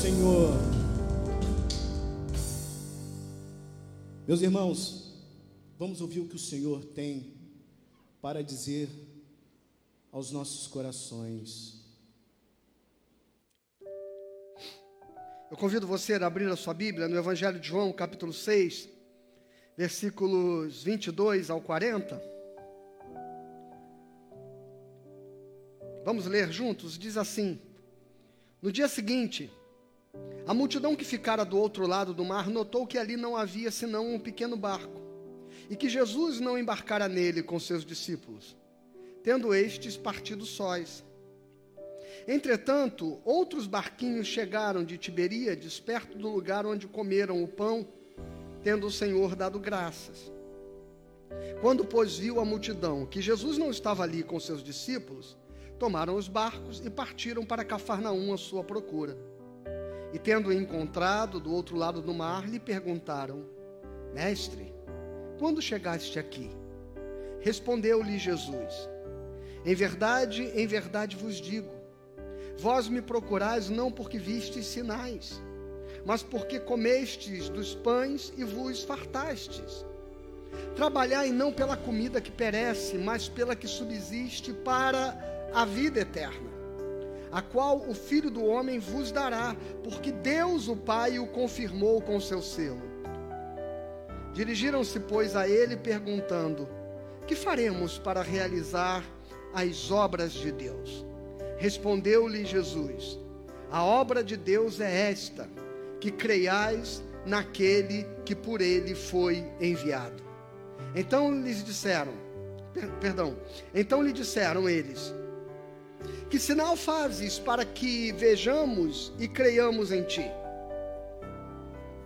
Senhor. Meus irmãos, vamos ouvir o que o Senhor tem para dizer aos nossos corações. Eu convido você a abrir a sua Bíblia no Evangelho de João, capítulo 6, versículos 22 ao 40. Vamos ler juntos? Diz assim: No dia seguinte, a multidão que ficara do outro lado do mar notou que ali não havia senão um pequeno barco e que Jesus não embarcara nele com seus discípulos, tendo estes partido sós. Entretanto, outros barquinhos chegaram de Tiberíades, perto do lugar onde comeram o pão, tendo o Senhor dado graças. Quando, pois, viu a multidão que Jesus não estava ali com seus discípulos, tomaram os barcos e partiram para Cafarnaum à sua procura. E tendo encontrado do outro lado do mar, lhe perguntaram: Mestre, quando chegaste aqui? Respondeu-lhe Jesus: Em verdade, em verdade vos digo, Vós me procurais não porque vistes sinais, mas porque comestes dos pães e vos fartastes. Trabalhai não pela comida que perece, mas pela que subsiste para a vida eterna, a qual o Filho do Homem vos dará, porque Deus o Pai o confirmou com seu selo. Dirigiram-se, pois, a ele, perguntando: Que faremos para realizar as obras de Deus? Respondeu-lhe Jesus: A obra de Deus é esta, que creiais naquele que por ele foi enviado. Então lhes disseram, per, perdão, então lhe disseram eles: Que sinal fazes para que vejamos e creiamos em ti?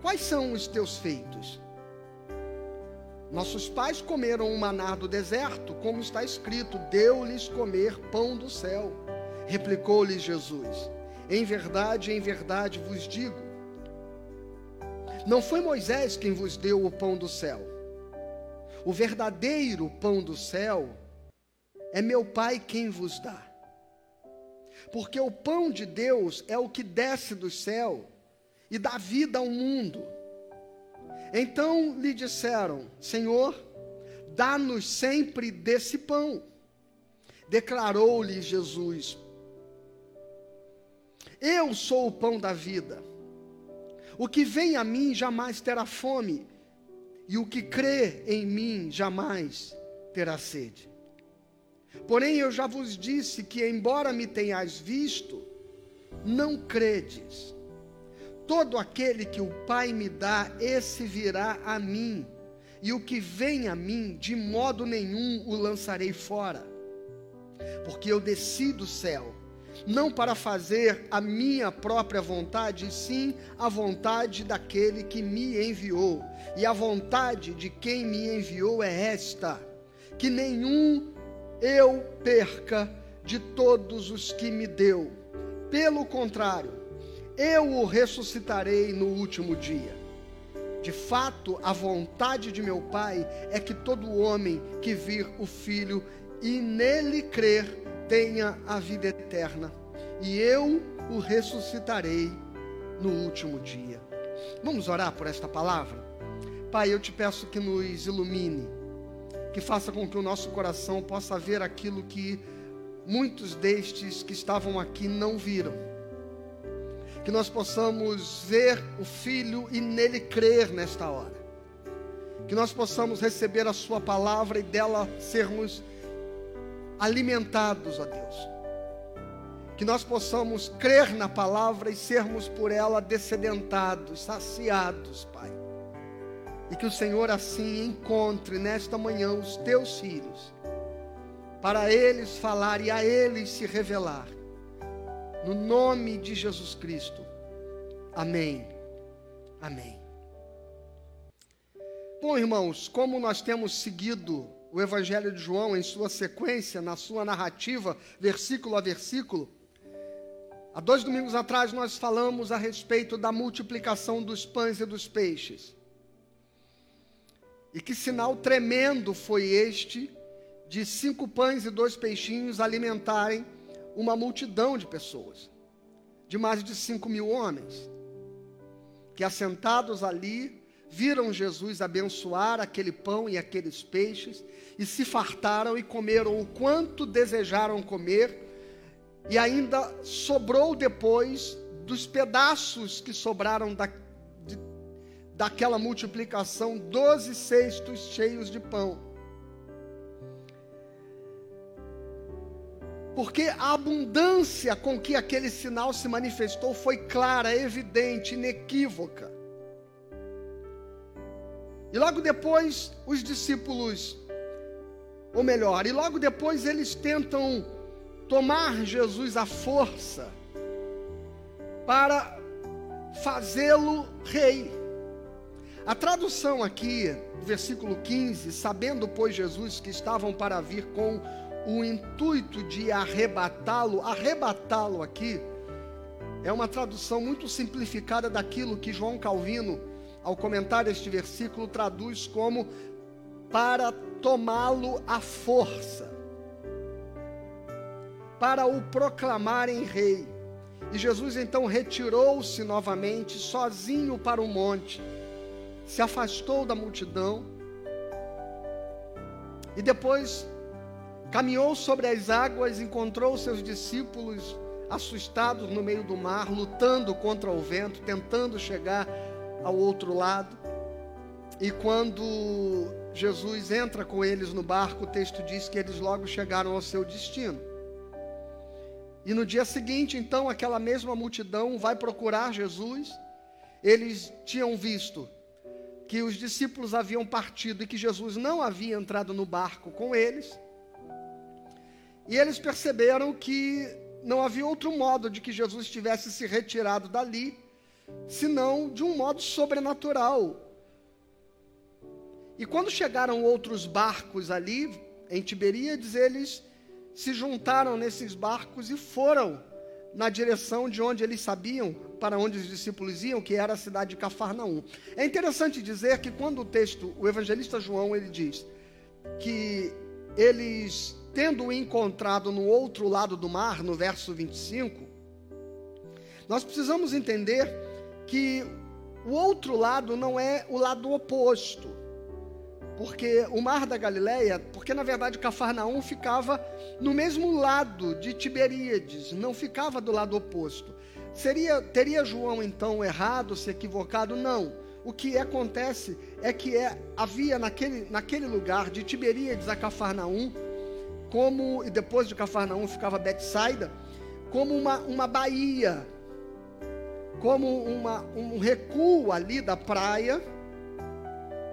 Quais são os teus feitos? Nossos pais comeram o maná do deserto, como está escrito: deu-lhes comer pão do céu. Replicou-lhe Jesus: Em verdade, em verdade vos digo: Não foi Moisés quem vos deu o pão do céu. O verdadeiro pão do céu é meu Pai quem vos dá. Porque o pão de Deus é o que desce do céu e dá vida ao mundo. Então lhe disseram: Senhor, dá-nos sempre desse pão. Declarou-lhe Jesus: eu sou o pão da vida. O que vem a mim jamais terá fome, e o que crê em mim jamais terá sede. Porém, eu já vos disse que, embora me tenhais visto, não credes. Todo aquele que o Pai me dá, esse virá a mim, e o que vem a mim, de modo nenhum o lançarei fora, porque eu desci do céu não para fazer a minha própria vontade, sim a vontade daquele que me enviou. E a vontade de quem me enviou é esta: que nenhum eu perca de todos os que me deu. Pelo contrário, eu o ressuscitarei no último dia. De fato, a vontade de meu Pai é que todo homem que vir o Filho e nele crer tenha a vida eterna, e eu o ressuscitarei no último dia. Vamos orar por esta palavra? Pai, eu te peço que nos ilumine, que faça com que o nosso coração possa ver aquilo que muitos destes que estavam aqui não viram. Que nós possamos ver o Filho e nele crer nesta hora. Que nós possamos receber a Sua palavra e dela sermos alimentados, ó Deus. Que nós possamos crer na palavra e sermos por ela descedentados, saciados, Pai. E que o Senhor assim encontre nesta manhã os teus filhos, para eles falar e a eles se revelar. No nome de Jesus Cristo. Amém. Amém. Bom, irmãos, como nós temos seguido o Evangelho de João em sua sequência, na sua narrativa, versículo a versículo. Há dois domingos atrás nós falamos a respeito da multiplicação dos pães e dos peixes. E que sinal tremendo foi este de cinco pães e dois peixinhos alimentarem uma multidão de pessoas. de mais de cinco mil homens, que assentados ali, viram Jesus abençoar aquele pão e aqueles peixes, e se fartaram e comeram o quanto desejaram comer, e ainda sobrou depois dos pedaços que sobraram da, daquela multiplicação, doze cestos cheios de pão. Porque a abundância com que aquele sinal se manifestou foi clara, evidente, inequívoca. E logo depois, os discípulos, ou melhor, e logo depois eles tentam tomar Jesus à força para fazê-lo rei. A tradução aqui, versículo 15, sabendo, pois, Jesus que estavam para vir com o intuito de arrebatá-lo, arrebatá-lo aqui, é uma tradução muito simplificada daquilo que João Calvino, ao comentar este versículo, traduz como para tomá-lo à força, para o proclamarem rei. E Jesus então retirou-se novamente, sozinho para o monte, se afastou da multidão, e depois caminhou sobre as águas, encontrou seus discípulos assustados no meio do mar, lutando contra o vento, tentando chegar ao outro lado. E quando Jesus entra com eles no barco, o texto diz que eles logo chegaram ao seu destino. E no dia seguinte, então, aquela mesma multidão vai procurar Jesus. Eles tinham visto que os discípulos haviam partido e que Jesus não havia entrado no barco com eles. E eles perceberam que não havia outro modo de que Jesus tivesse se retirado dali, senão de um modo sobrenatural. E quando chegaram outros barcos ali, em Tiberíades, eles se juntaram nesses barcos e foram na direção de onde eles sabiam para onde os discípulos iam, que era a cidade de Cafarnaum. É interessante dizer que quando o texto, o evangelista João, ele diz que eles, tendo encontrado no outro lado do mar, no verso 25, nós precisamos entender que o outro lado não é o lado oposto. Porque o mar da Galileia, porque na verdade Cafarnaum ficava no mesmo lado de Tiberíades, não ficava do lado oposto. Seria teria João então errado, se equivocado? Não. O que acontece é que é, havia naquele, naquele lugar de Tiberíades a Cafarnaum, como e depois de Cafarnaum ficava Betsaida, como uma, uma baía, como uma, um recuo ali da praia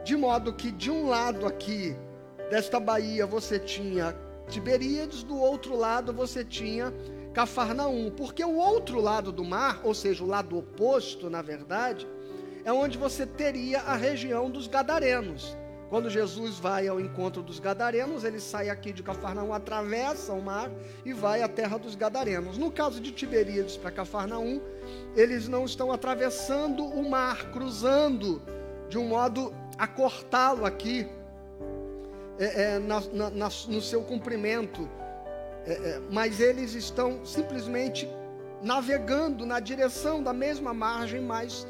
de modo que de um lado aqui desta baía você tinha Tiberíades, do outro lado você tinha Cafarnaum, porque o outro lado do mar, ou seja, o lado oposto, na verdade, é onde você teria a região dos Gadarenos. Quando Jesus vai ao encontro dos Gadarenos, ele sai aqui de Cafarnaum, atravessa o mar e vai à terra dos Gadarenos. No caso de Tiberíades para Cafarnaum, eles não estão atravessando o mar, cruzando de um modo a cortá-lo aqui é, é, na, na, no seu cumprimento, é, é, mas eles estão simplesmente navegando na direção da mesma margem, mas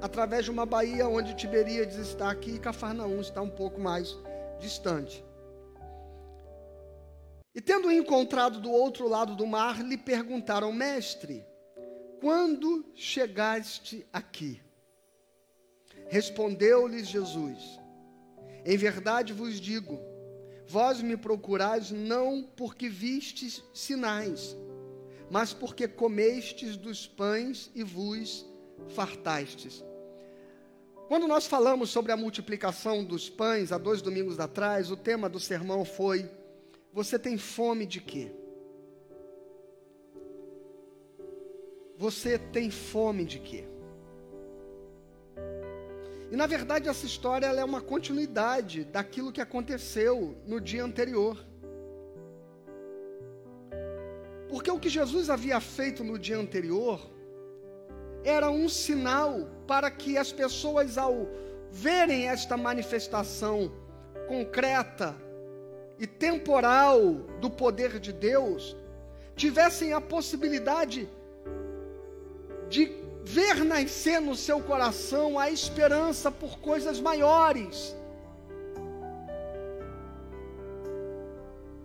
através de uma baía onde Tiberíades está aqui e Cafarnaum está um pouco mais distante. E tendo encontrado do outro lado do mar, lhe perguntaram, mestre, quando chegaste aqui? Respondeu-lhes Jesus: Em verdade vos digo, vós me procurais não porque vistes sinais, mas porque comestes dos pães e vos fartastes. Quando nós falamos sobre a multiplicação dos pães há dois domingos atrás, o tema do sermão foi: Você tem fome de quê? Você tem fome de quê? E na verdade essa história é uma continuidade daquilo que aconteceu no dia anterior. Porque o que Jesus havia feito no dia anterior era um sinal para que as pessoas, ao verem esta manifestação concreta e temporal do poder de Deus, tivessem a possibilidade de ver nascer no seu coração a esperança por coisas maiores.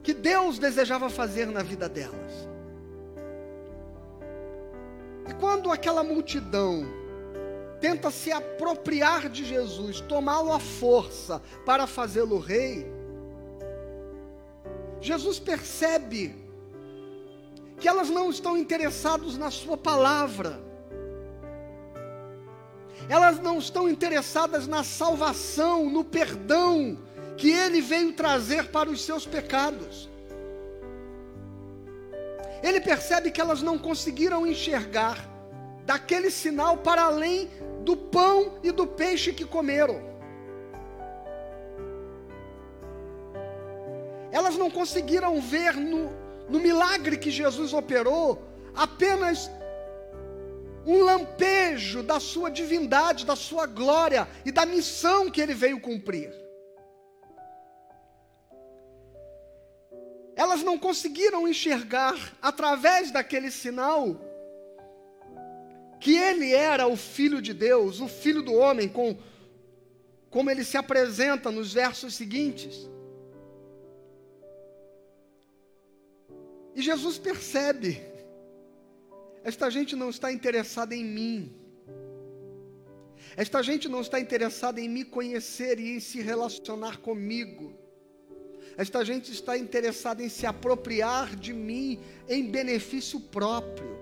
Que Deus desejava fazer na vida delas. E quando aquela multidão tenta se apropriar de Jesus, tomá-lo à força para fazê-lo rei, Jesus percebe que elas não estão interessadas na sua palavra. Elas não estão interessadas na salvação, no perdão que ele veio trazer para os seus pecados. Ele percebe que elas não conseguiram enxergar daquele sinal para além do pão e do peixe que comeram. Elas não conseguiram ver no, no milagre que Jesus operou apenas um lampejo da sua divindade, da sua glória e da missão que ele veio cumprir. Elas não conseguiram enxergar através daquele sinal que ele era o filho de Deus, o filho do homem, com como ele se apresenta nos versos seguintes. E Jesus percebe: esta gente não está interessada em mim, esta gente não está interessada em me conhecer e em se relacionar comigo, esta gente está interessada em se apropriar de mim em benefício próprio.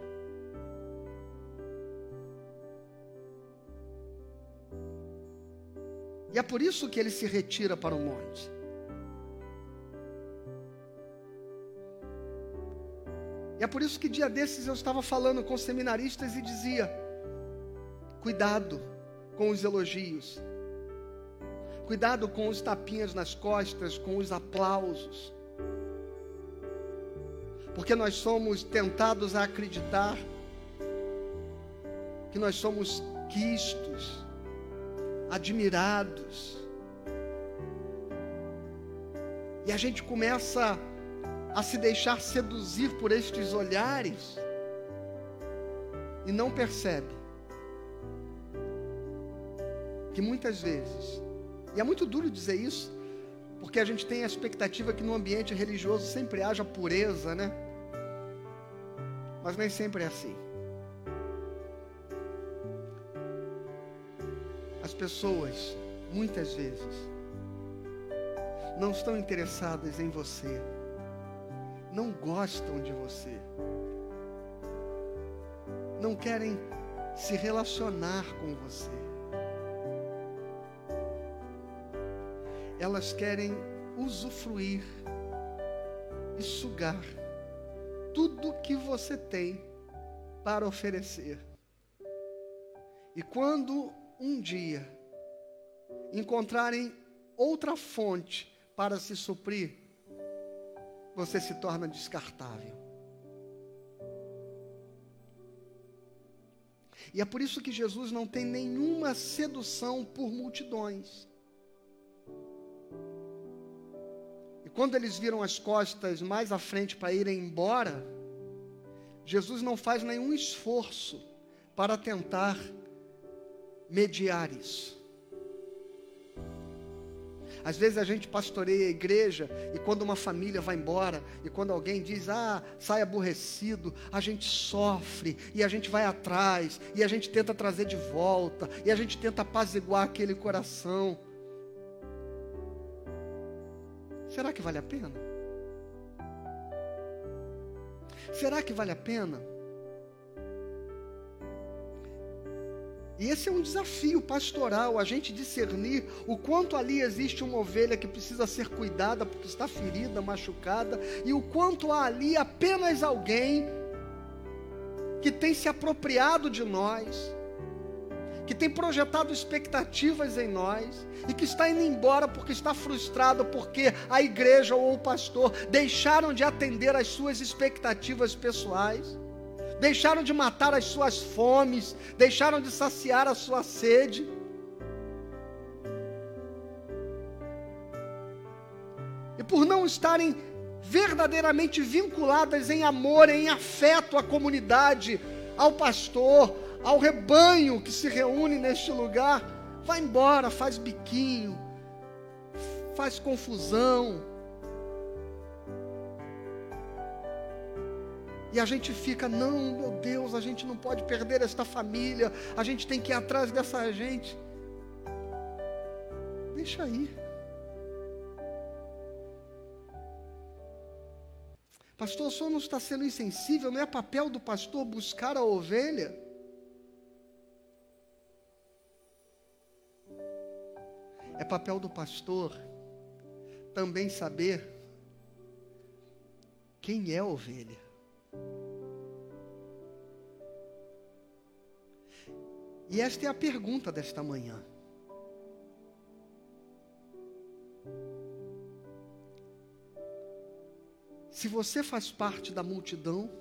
E é por isso que ele se retira para o monte. E é por isso que dia desses eu estava falando com seminaristas e dizia: cuidado com os elogios, cuidado com os tapinhas nas costas, com os aplausos, porque nós somos tentados a acreditar que nós somos quistos, admirados, e a gente começa a se deixar seduzir por estes olhares e não percebe que muitas vezes, e é muito duro dizer isso, porque a gente tem a expectativa que no ambiente religioso sempre haja pureza, né? Mas nem sempre é assim. As pessoas, muitas vezes, não estão interessadas em você não gostam de você, não querem se relacionar com você. Elas querem usufruir e sugar tudo que você tem para oferecer. E quando um dia encontrarem outra fonte para se suprir, você se torna descartável. E é por isso que Jesus não tem nenhuma sedução por multidões. E quando eles viram as costas mais à frente para irem embora, Jesus não faz nenhum esforço para tentar mediar isso. Às vezes a gente pastoreia a igreja e quando uma família vai embora e quando alguém diz, ah, sai aborrecido, a gente sofre e a gente vai atrás e a gente tenta trazer de volta e a gente tenta apaziguar aquele coração. Será que vale a pena? Será que vale a pena? E esse é um desafio pastoral, a gente discernir o quanto ali existe uma ovelha que precisa ser cuidada porque está ferida, machucada, e o quanto há ali apenas alguém que tem se apropriado de nós, que tem projetado expectativas em nós e que está indo embora porque está frustrado porque a igreja ou o pastor deixaram de atender às suas expectativas pessoais deixaram de matar as suas fomes, deixaram de saciar a sua sede. E por não estarem verdadeiramente vinculadas em amor, em afeto à comunidade, ao pastor, ao rebanho que se reúne neste lugar, vai embora, faz biquinho, faz confusão. E a gente fica, não, meu Deus, a gente não pode perder esta família, a gente tem que ir atrás dessa gente. Deixa aí. Pastor, o não está sendo insensível, não é papel do pastor buscar a ovelha? É papel do pastor também saber quem é a ovelha. E esta é a pergunta desta manhã. se você faz parte da multidão,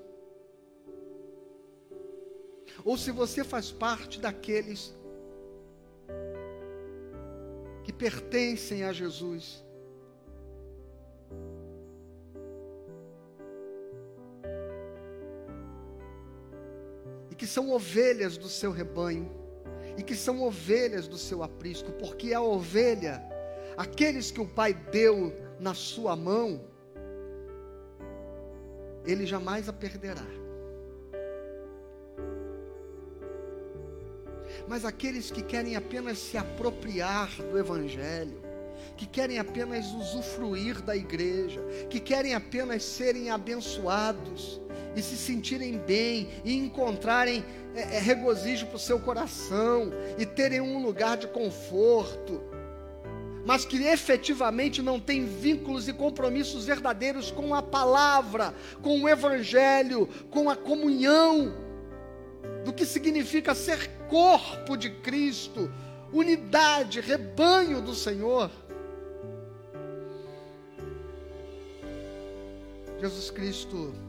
ou se você faz parte daqueles que pertencem a Jesus. E que são ovelhas do seu rebanho, que são ovelhas do seu aprisco, porque a ovelha, aqueles que o Pai deu na sua mão, ele jamais a perderá. Mas aqueles que querem apenas se apropriar do Evangelho, que querem apenas usufruir da igreja, que querem apenas serem abençoados e se sentirem bem e encontrarem é, é, regozijo para o seu coração e terem um lugar de conforto, mas que efetivamente não tem vínculos e compromissos verdadeiros com a palavra, com o evangelho, com a comunhão, do que significa ser corpo de Cristo, unidade, rebanho do Senhor. Jesus Cristo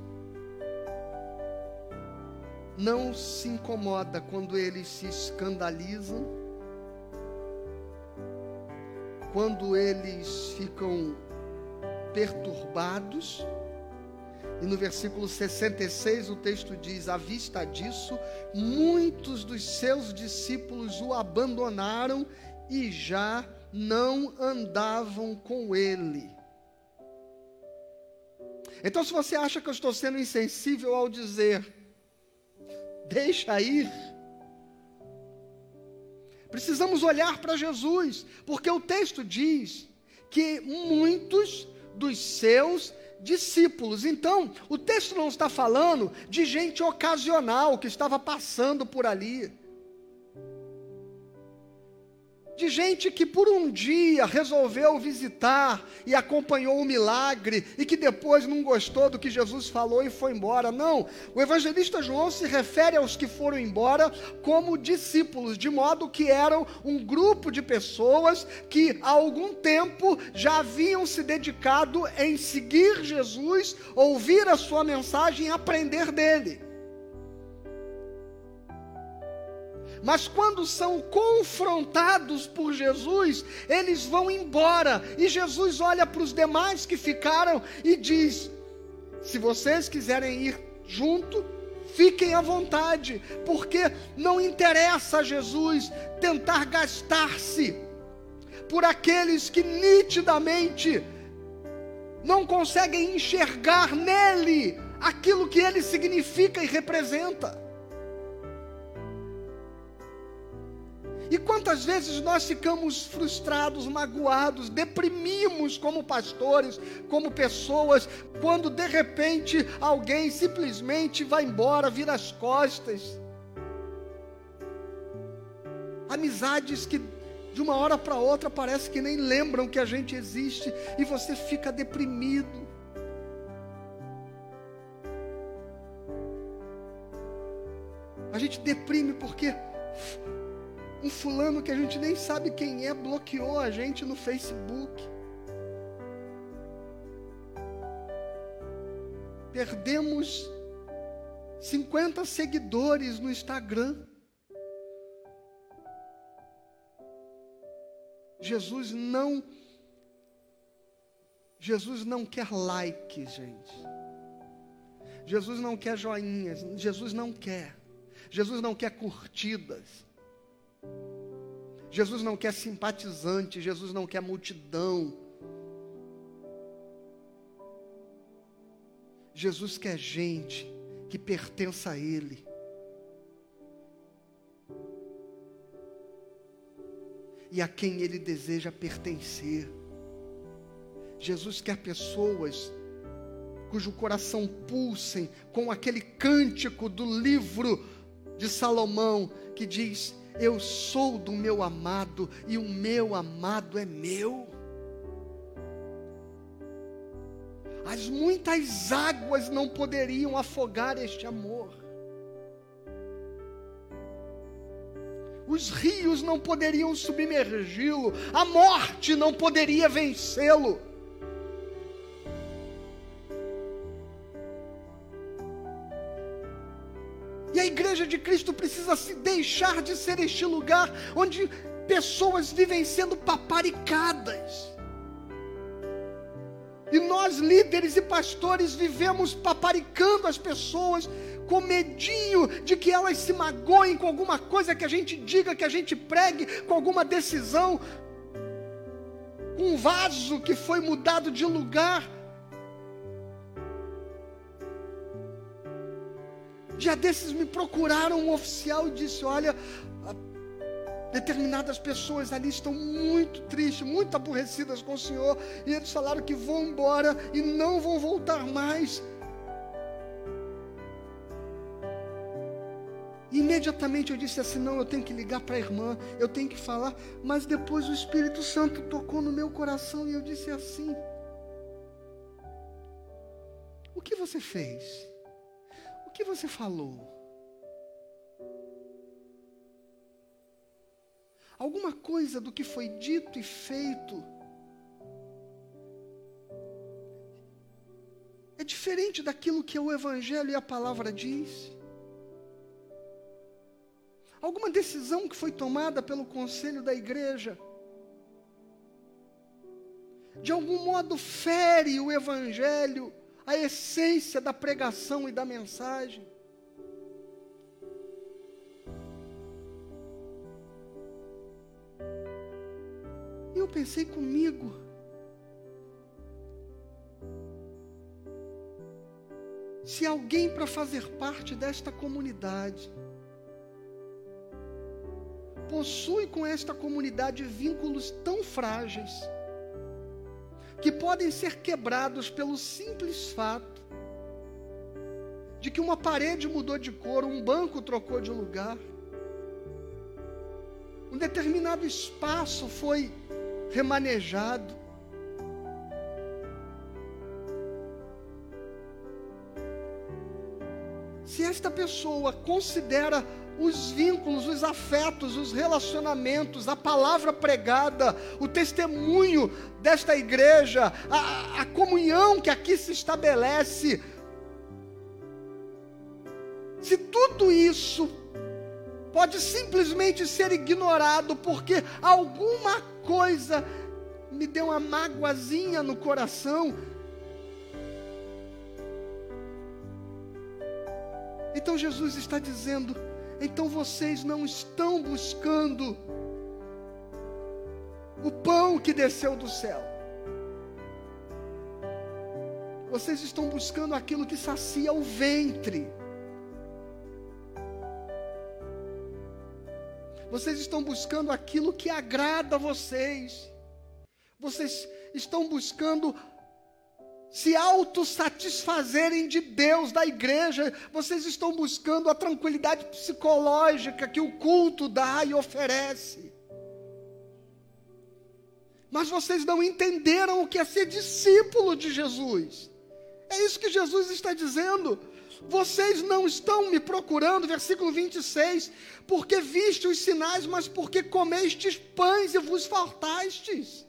não se incomoda quando eles se escandalizam quando eles ficam perturbados. E no versículo 66 o texto diz: À vista disso, muitos dos seus discípulos o abandonaram e já não andavam com ele. Então, se você acha que eu estou sendo insensível ao dizer, deixa ir, Precisamos olhar para Jesus, porque o texto diz que muitos dos seus discípulos. Então, o texto não está falando de gente ocasional que estava passando por ali de gente que por um dia resolveu visitar e acompanhou o milagre e que depois não gostou do que Jesus falou e foi embora. Não, o evangelista João se refere aos que foram embora como discípulos, de modo que eram um grupo de pessoas que há algum tempo já haviam se dedicado em seguir Jesus, ouvir a sua mensagem e aprender dele. Mas quando são confrontados por Jesus, eles vão embora. E Jesus olha para os demais que ficaram e diz: Se vocês quiserem ir junto, fiquem à vontade, porque não interessa a Jesus tentar gastar-se por aqueles que nitidamente não conseguem enxergar nele aquilo que ele significa e representa. E quantas vezes nós ficamos frustrados, magoados, deprimimos como pastores, como pessoas, quando de repente alguém simplesmente vai embora, vira as costas. Amizades que de uma hora para outra parece que nem lembram que a gente existe e você fica deprimido. A gente deprime porque um fulano que a gente nem sabe quem é bloqueou a gente no Facebook. Perdemos 50 seguidores no Instagram. Jesus não Jesus não quer like, gente. Jesus não quer joinhas, Jesus não quer. Jesus não quer curtidas. Jesus não quer simpatizante, Jesus não quer multidão. Jesus quer gente que pertença a Ele. E a quem Ele deseja pertencer. Jesus quer pessoas cujo coração pulsem com aquele cântico do livro de Salomão que diz: Eu sou do meu amado e o meu amado é meu. As muitas águas não poderiam afogar este amor. Os rios não poderiam submergi-lo, a morte não poderia vencê-lo. Precisa se deixar de ser este lugar onde pessoas vivem sendo paparicadas. E nós, líderes e pastores, vivemos paparicando as pessoas com medinho de que elas se magoem com alguma coisa que a gente diga, que a gente pregue, com alguma decisão, um vaso que foi mudado de lugar. Dia desses me procuraram um oficial e disse: Olha, determinadas pessoas ali estão muito tristes, muito aborrecidas com o Senhor, e eles falaram que vão embora e não vão voltar mais. Imediatamente eu disse assim: não, eu tenho que ligar para a irmã, eu tenho que falar. Mas depois o Espírito Santo tocou no meu coração e eu disse assim: O que você fez? Que você falou? Alguma coisa do que foi dito e feito é diferente daquilo que o Evangelho e a palavra diz? Alguma decisão que foi tomada pelo conselho da igreja? de algum modo fere o Evangelho a essência da pregação e da mensagem. E eu pensei comigo, se alguém para fazer parte desta comunidade possui com esta comunidade vínculos tão frágeis, que podem ser quebrados pelo simples fato de que uma parede mudou de cor, um banco trocou de lugar, um determinado espaço foi remanejado. Se esta pessoa considera os vínculos, os afetos, os relacionamentos, a palavra pregada, o testemunho desta igreja, a, a comunhão que aqui se estabelece. Se tudo isso pode simplesmente ser ignorado porque alguma coisa me deu uma mágoazinha no coração, Então Jesus está dizendo: então vocês não estão buscando o pão que desceu do céu. Vocês estão buscando aquilo que sacia o ventre. Vocês estão buscando aquilo que agrada a vocês. Vocês estão buscando se autossatisfazerem de Deus, da igreja, vocês estão buscando a tranquilidade psicológica que o culto dá e oferece. Mas vocês não entenderam o que é ser discípulo de Jesus. É isso que Jesus está dizendo. Vocês não estão me procurando, versículo 26, porque viste os sinais, mas porque comestes pães e vos faltastes.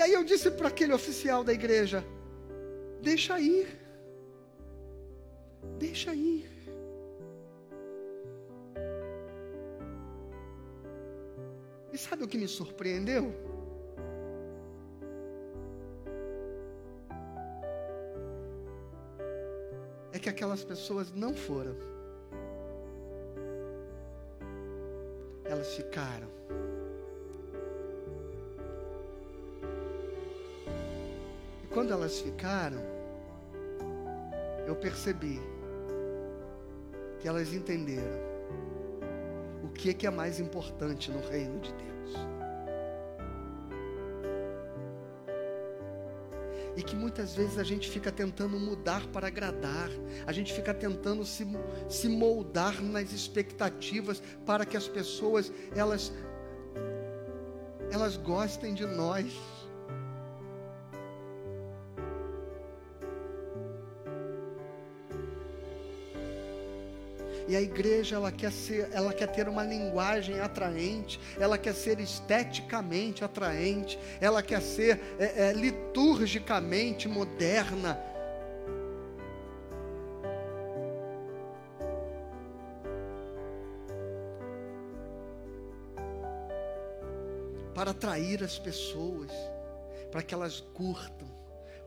E aí eu disse para aquele oficial da igreja: deixa ir, deixa ir. E sabe o que me surpreendeu? É que aquelas pessoas não foram, elas ficaram. Quando elas ficaram, eu percebi que elas entenderam o que é, que é mais importante no reino de Deus. E que muitas vezes a gente fica tentando mudar para agradar, a gente fica tentando se, se moldar nas expectativas para que as pessoas elas elas gostem de nós. E a igreja ela quer ser, ela quer ter uma linguagem atraente, ela quer ser esteticamente atraente, ela quer ser é, é, liturgicamente moderna. Para atrair as pessoas, para que elas curtam,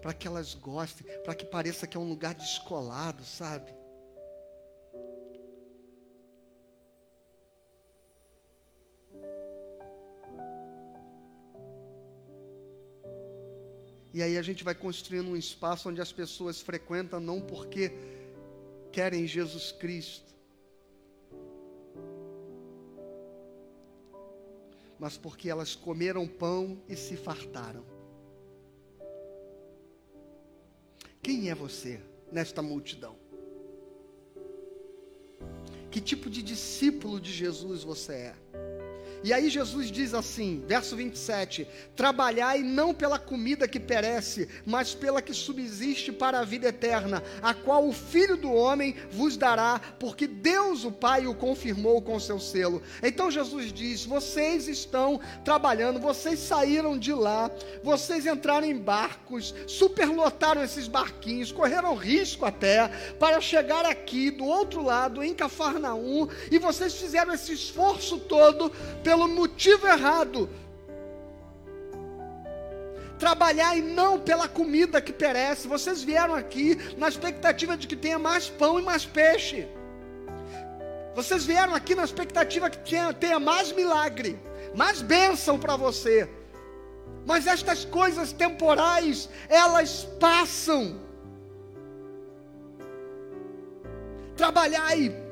para que elas gostem, para que pareça que é um lugar descolado, sabe? E aí a gente vai construindo um espaço onde as pessoas frequentam não porque querem Jesus Cristo, mas porque elas comeram pão e se fartaram. Quem é você nesta multidão? Que tipo de discípulo de Jesus você é? E aí Jesus diz assim, verso 27: Trabalhai não pela comida que perece, mas pela que subsiste para a vida eterna, a qual o Filho do homem vos dará, porque Deus o Pai o confirmou com seu selo. Então Jesus diz: Vocês estão trabalhando, vocês saíram de lá, vocês entraram em barcos, superlotaram esses barquinhos, correram risco até para chegar aqui do outro lado, em Cafarnaum, e vocês fizeram esse esforço todo pelo motivo errado. Trabalhar e não pela comida que perece. Vocês vieram aqui na expectativa de que tenha mais pão e mais peixe. Vocês vieram aqui na expectativa que tenha, tenha mais milagre, mais bênção para você. Mas estas coisas temporais, elas passam. Trabalhai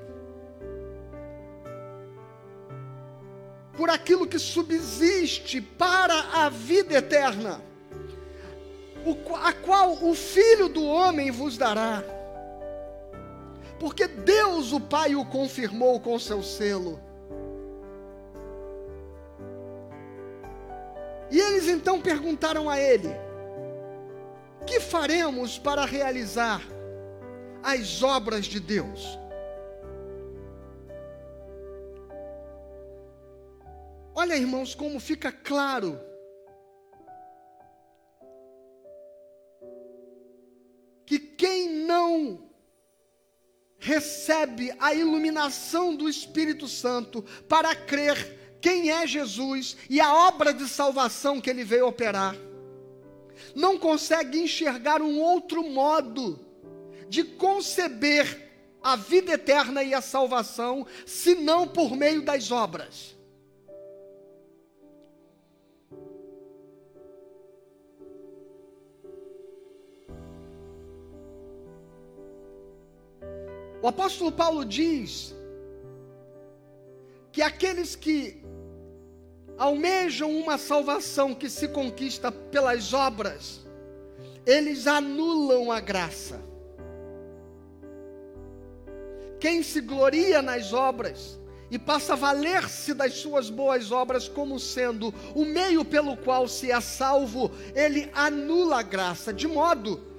por aquilo que subsiste para a vida eterna, a qual o Filho do Homem vos dará. Porque Deus o Pai o confirmou com seu selo. E eles então perguntaram a ele: Que faremos para realizar as obras de Deus? Olha, irmãos, como fica claro. Que quem não recebe a iluminação do Espírito Santo para crer quem é Jesus e a obra de salvação que ele veio operar, não consegue enxergar um outro modo de conceber a vida eterna e a salvação, senão por meio das obras. O apóstolo Paulo diz que aqueles que almejam uma salvação que se conquista pelas obras, eles anulam a graça. Quem se gloria nas obras e passa a valer-se das suas boas obras como sendo o meio pelo qual se é salvo, ele anula a graça, de modo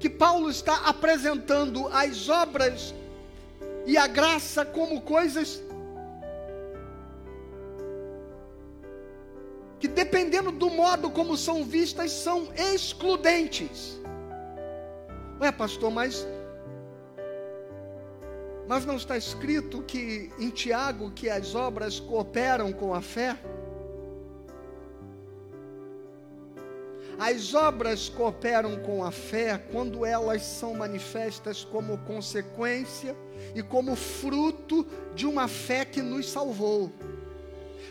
que Paulo está apresentando as obras e a graça como coisas que, dependendo do modo como são vistas, são excludentes. Ué, pastor, mas. Mas não está escrito que em Tiago que as obras cooperam com a fé? As obras cooperam com a fé quando elas são manifestas como consequência e como fruto de uma fé que nos salvou.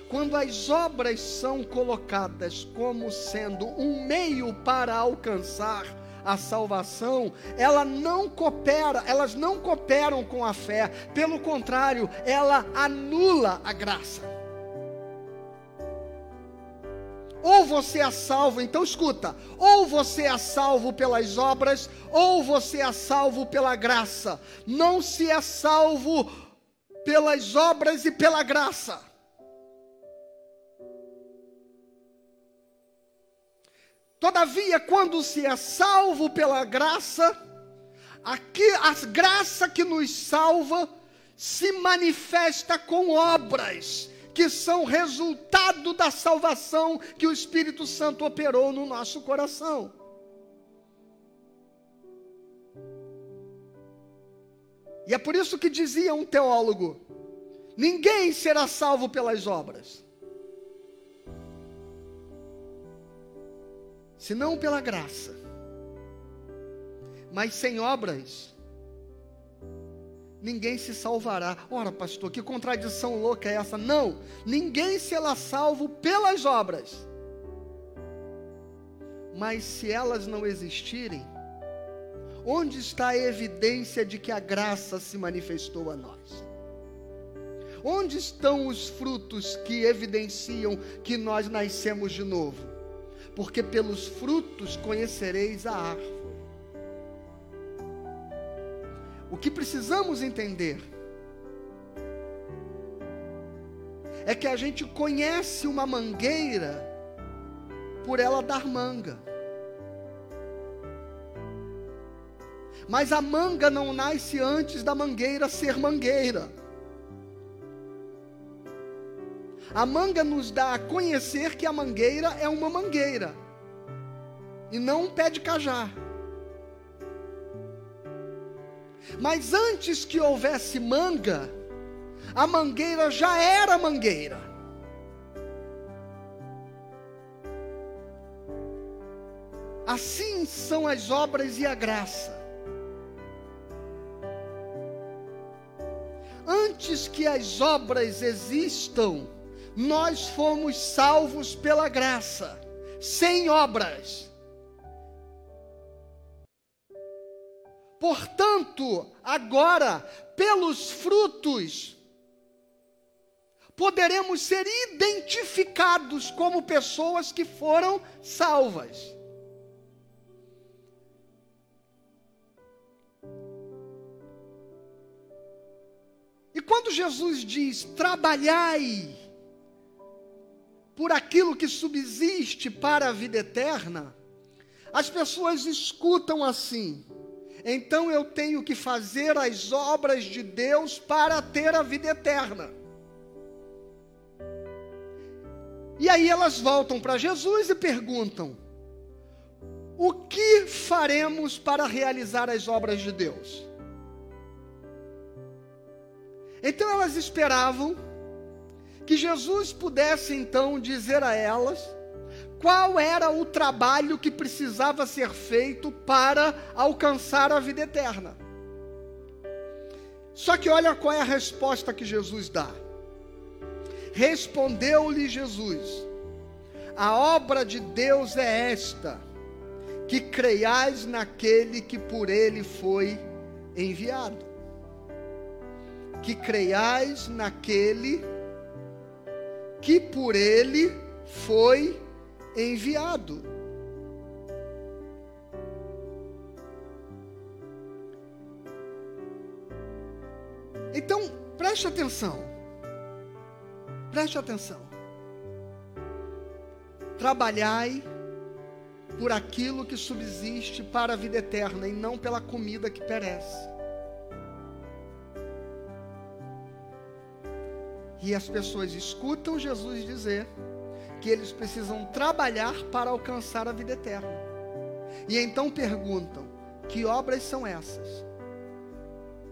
Quando as obras são colocadas como sendo um meio para alcançar a salvação, ela não coopera, elas não cooperam com a fé, pelo contrário, ela anula a graça. Ou você é salvo, então escuta, ou você é salvo pelas obras, ou você é salvo pela graça. Não se é salvo pelas obras e pela graça. Todavia, quando se é salvo pela graça, aqui a graça que nos salva se manifesta com obras que são resultado da salvação que o Espírito Santo operou no nosso coração. E é por isso que dizia um teólogo: ninguém será salvo pelas obras. senão pela graça. Mas sem obras, ninguém se salvará. Ora, pastor, que contradição louca é essa? Não, ninguém será salvo pelas obras. Mas se elas não existirem, onde está a evidência de que a graça se manifestou a nós? Onde estão os frutos que evidenciam que nós nascemos de novo? porque pelos frutos conhecereis a árvore. O que precisamos entender é que a gente conhece uma mangueira por ela dar manga. Mas a manga não nasce antes da mangueira ser mangueira. A manga nos dá a conhecer que a mangueira é uma mangueira e não um pé de cajá. Mas antes que houvesse manga, a mangueira já era mangueira. Assim são as obras e a graça. Antes que as obras existam, nós fomos salvos pela graça, sem obras. Portanto, agora, pelos frutos, poderemos ser identificados como pessoas que foram salvas. E quando Jesus diz: trabalhai, por aquilo que subsiste para a vida eterna, as pessoas escutam assim: então eu tenho que fazer as obras de Deus para ter a vida eterna. E aí elas voltam para Jesus e perguntam: o que faremos para realizar as obras de Deus? Então elas esperavam que Jesus pudesse então dizer a elas qual era o trabalho que precisava ser feito para alcançar a vida eterna. Só que olha qual é a resposta que Jesus dá. Respondeu-lhe Jesus: A obra de Deus é esta, que creiais naquele que por ele foi enviado. Que creiais naquele que por ele foi enviado. Então, preste atenção. Preste atenção. Trabalhai por aquilo que subsiste para a vida eterna e não pela comida que perece. E as pessoas escutam Jesus dizer que eles precisam trabalhar para alcançar a vida eterna. E então perguntam: que obras são essas?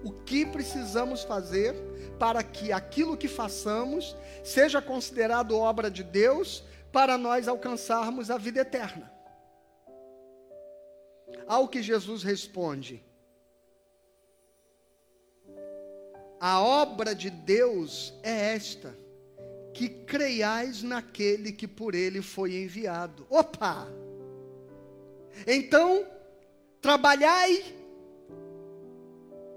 O que precisamos fazer para que aquilo que façamos seja considerado obra de Deus para nós alcançarmos a vida eterna? ao que Jesus responde: A obra de Deus é esta, que creiais naquele que por ele foi enviado. Opa! Então, trabalhai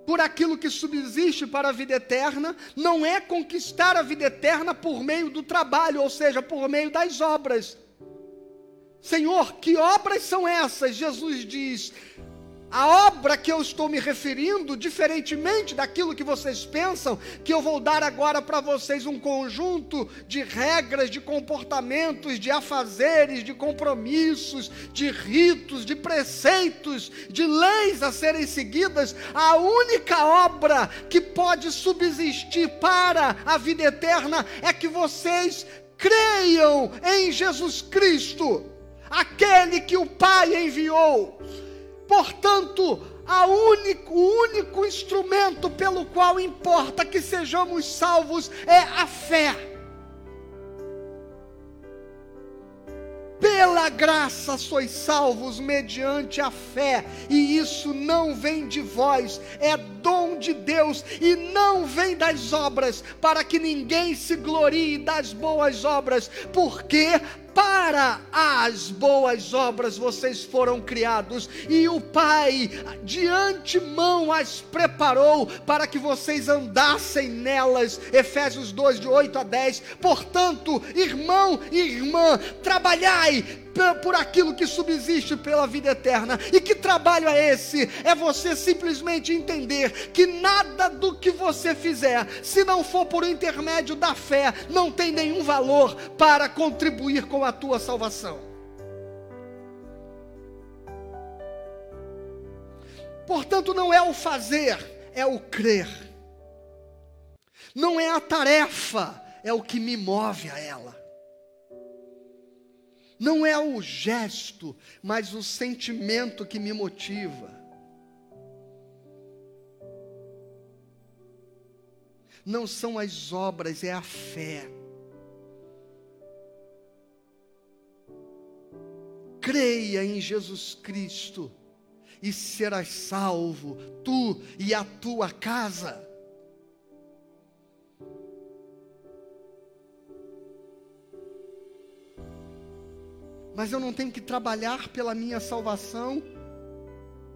por aquilo que subsiste para a vida eterna, não é conquistar a vida eterna por meio do trabalho, ou seja, por meio das obras. Senhor, que obras são essas? Jesus diz: a obra que eu estou me referindo, diferentemente daquilo que vocês pensam, que eu vou dar agora para vocês um conjunto de regras, de comportamentos, de afazeres, de compromissos, de ritos, de preceitos, de leis a serem seguidas, a única obra que pode subsistir para a vida eterna é que vocês creiam em Jesus Cristo, aquele que o Pai enviou Portanto, único, o único instrumento pelo qual importa que sejamos salvos é a fé. Pela graça sois salvos mediante a fé, e isso não vem de vós, é dom de Deus, e não vem das obras, para que ninguém se glorie das boas obras, porque para as boas obras vocês foram criados, e o Pai de antemão as preparou para que vocês andassem nelas. Efésios 2, de 8 a 10. Portanto, irmão e irmã, trabalhai por aquilo que subsiste pela vida eterna. E que trabalho é esse? É você simplesmente entender que nada do que você fizer, se não for por intermédio da fé, não tem nenhum valor para contribuir com a tua salvação. Portanto, não é o fazer, é o crer. Não é a tarefa, é o que me move a ela não é o gesto, mas o sentimento que me motiva. Não são as obras, é a fé. Creia em Jesus Cristo e serás salvo, tu e a tua casa. Mas eu não tenho que trabalhar pela minha salvação.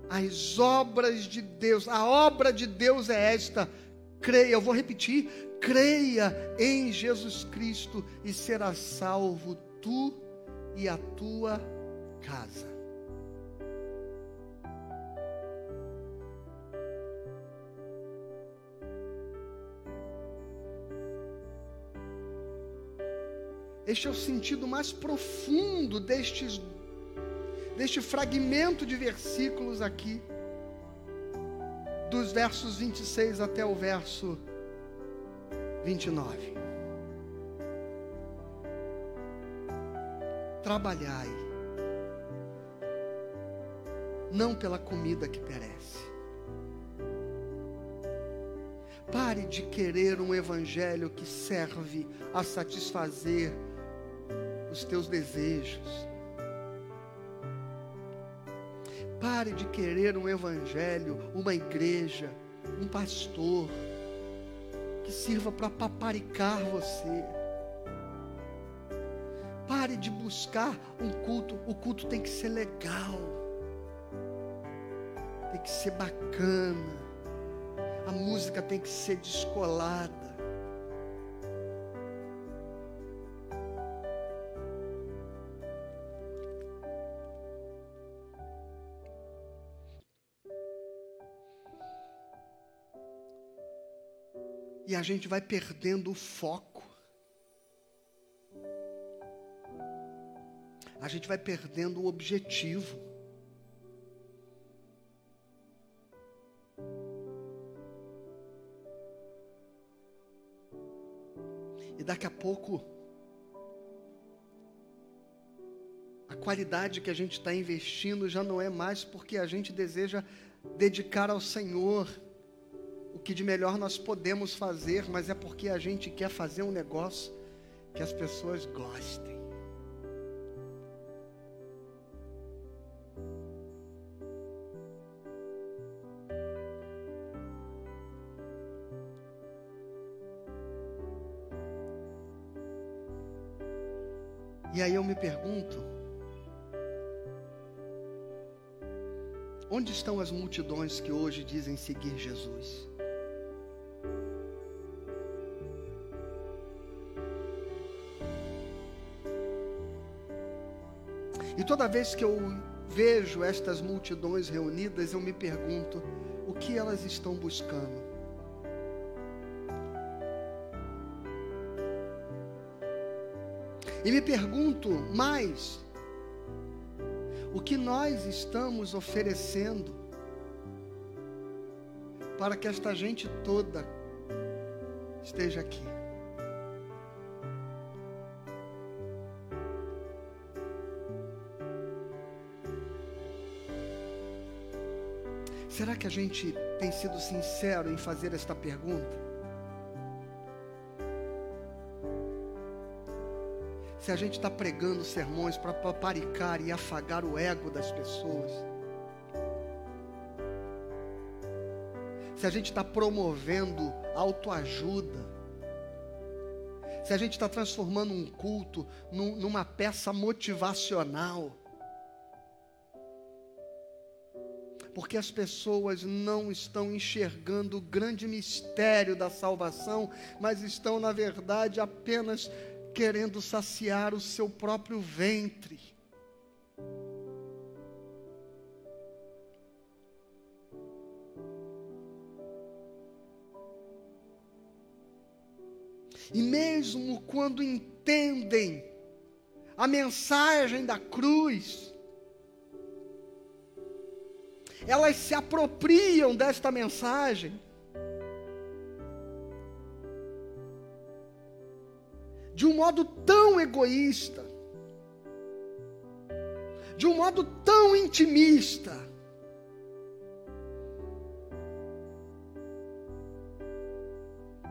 As obras de Deus, a obra de Deus é esta. Creia, eu vou repetir: creia em Jesus Cristo e serás salvo tu e a tua casa. Este é o sentido mais profundo destes, deste fragmento de versículos aqui, dos versos 26 até o verso 29. Trabalhai, não pela comida que perece. Pare de querer um evangelho que serve a satisfazer os teus desejos. Pare de querer um evangelho, uma igreja, um pastor que sirva para paparicar você. Pare de buscar um culto, o culto tem que ser legal, tem que ser bacana, a música tem que ser descolada. Gente vai perdendo o foco. A gente vai perdendo o objetivo. E daqui a pouco, a qualidade que a gente está investindo já não é mais porque a gente deseja dedicar ao Senhor que de melhor nós podemos fazer, mas é porque a gente quer fazer um negócio que as pessoas gostem. E aí eu me pergunto: onde estão as multidões que hoje dizem seguir Jesus? E toda vez que eu vejo estas multidões reunidas, eu me pergunto: o que elas estão buscando? E me pergunto mais: o que nós estamos oferecendo para que esta gente toda esteja aqui? Será que a gente tem sido sincero em fazer esta pergunta? Se a gente está pregando sermões para paparicar e afagar o ego das pessoas, se a gente está promovendo autoajuda, se a gente está transformando um culto num, numa peça motivacional, porque as pessoas não estão enxergando o grande mistério da salvação, mas estão, na verdade, apenas querendo saciar o seu próprio ventre. E mesmo quando entendem a mensagem da cruz, elas se apropriam desta mensagem. De um modo tão egoísta, de um modo tão intimista,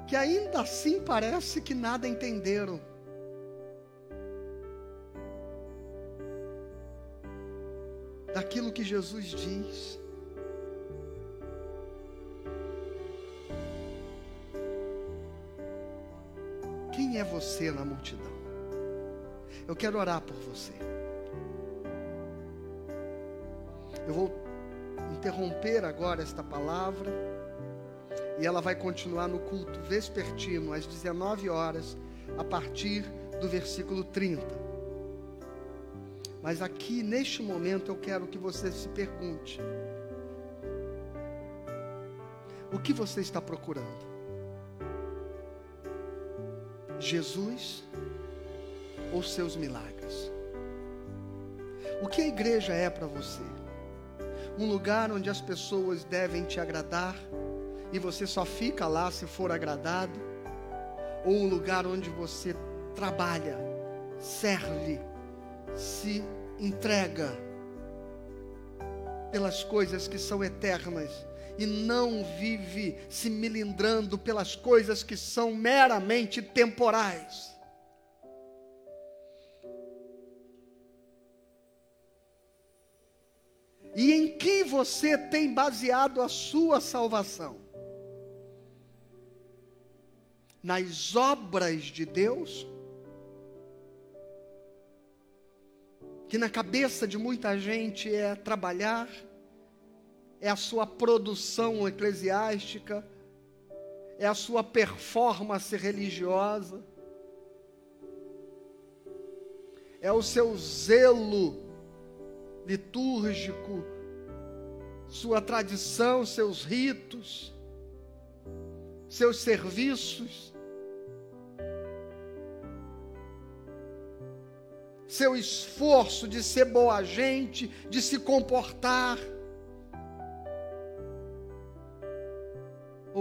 que ainda assim parece que nada entenderam. Daquilo que Jesus diz. É você na multidão? Eu quero orar por você. Eu vou interromper agora esta palavra e ela vai continuar no culto vespertino às 19 horas, a partir do versículo 30. Mas aqui neste momento eu quero que você se pergunte: o que você está procurando? Jesus ou seus milagres? O que a igreja é para você? Um lugar onde as pessoas devem te agradar e você só fica lá se for agradado? Ou um lugar onde você trabalha, serve, se entrega pelas coisas que são eternas e não vive se milindrando pelas coisas que são meramente temporais. E em que você tem baseado a sua salvação? Nas obras de Deus? Que na cabeça de muita gente é trabalhar, é a sua produção eclesiástica, é a sua performance religiosa, é o seu zelo litúrgico, sua tradição, seus ritos, seus serviços, seu esforço de ser boa gente, de se comportar.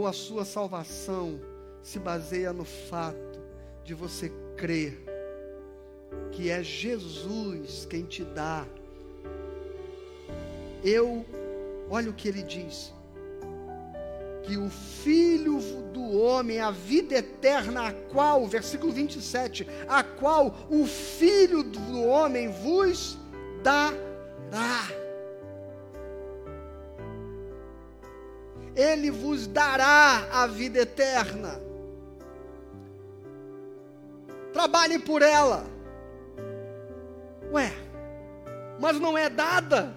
Ou a sua salvação se baseia no fato de você crer que é Jesus quem te dá. Eu, olha o que ele diz: que o Filho do homem, a vida eterna, a qual, versículo 27, a qual o Filho do homem vos dará. Ele vos dará a vida eterna. Trabalhe por ela. Ué, mas não é dada.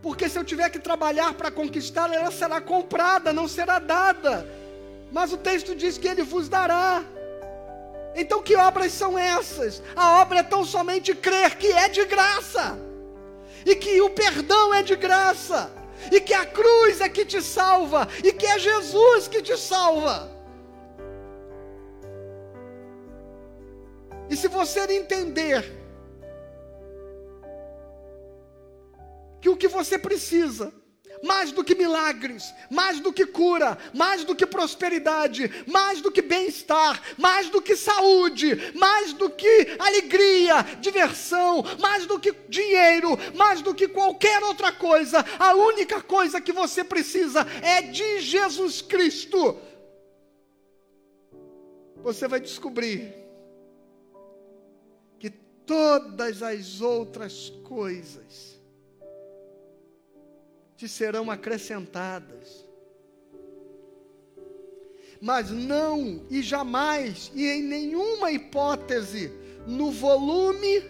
Porque se eu tiver que trabalhar para conquistá-la, ela será comprada, não será dada. Mas o texto diz que ele vos dará. Então, que obras são essas? A obra é tão somente crer que é de graça, e que o perdão é de graça, e que a cruz é que te salva, e que é Jesus que te salva. E se você entender que o que você precisa mais do que milagres, mais do que cura, mais do que prosperidade, mais do que bem-estar, mais do que saúde, mais do que alegria, diversão, mais do que dinheiro, mais do que qualquer outra coisa, a única coisa que você precisa é de Jesus Cristo. Você vai descobrir que todas as outras coisas te serão acrescentadas. Mas não e jamais e em nenhuma hipótese no volume,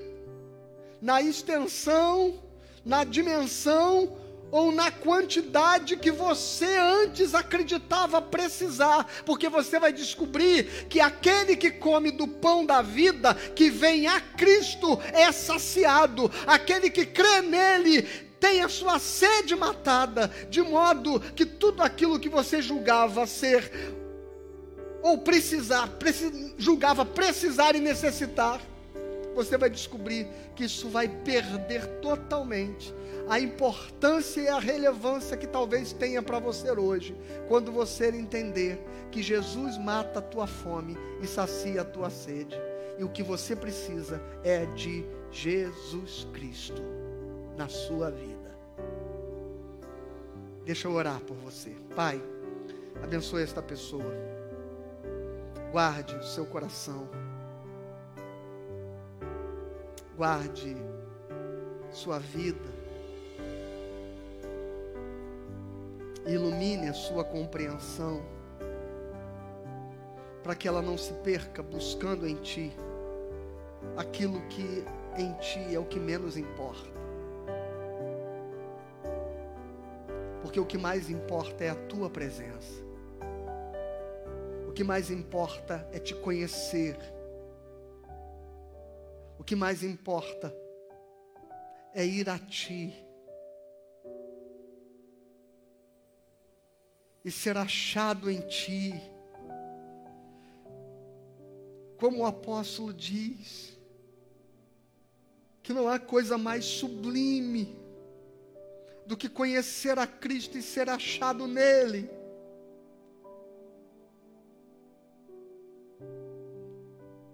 na extensão, na dimensão ou na quantidade que você antes acreditava precisar, porque você vai descobrir que aquele que come do pão da vida, que vem a Cristo, é saciado, aquele que crê nele tem a sua sede matada, de modo que tudo aquilo que você julgava ser ou precisar, julgava precisar e necessitar, você vai descobrir que isso vai perder totalmente a importância e a relevância que talvez tenha para você hoje, quando você entender que Jesus mata a tua fome e sacia a tua sede, e o que você precisa é de Jesus Cristo na sua vida. Deixa eu orar por você. Pai, abençoe esta pessoa. Guarde o seu coração. Guarde sua vida. Ilumine a sua compreensão. Para que ela não se perca buscando em Ti aquilo que em Ti é o que menos importa. Porque o que mais importa é a tua presença. O que mais importa é te conhecer. O que mais importa é ir a ti. E ser achado em ti. Como o apóstolo diz, que não há coisa mais sublime do que conhecer a Cristo e ser achado nele.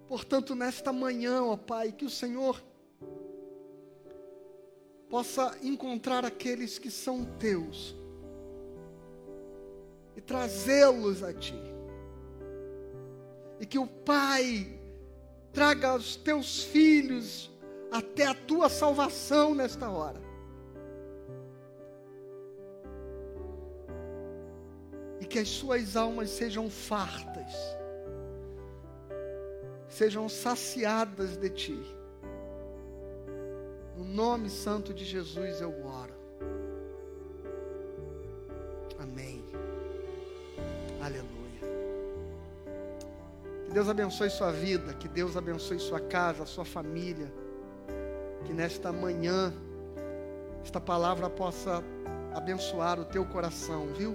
Portanto, nesta manhã, ó Pai, que o Senhor possa encontrar aqueles que são teus e trazê-los a Ti. E que o Pai traga os teus filhos até a tua salvação nesta hora. Que as suas almas sejam fartas, sejam saciadas de Ti. No nome santo de Jesus eu oro. Amém. Aleluia. Que Deus abençoe sua vida, que Deus abençoe sua casa, sua família. Que nesta manhã esta palavra possa abençoar o teu coração, viu?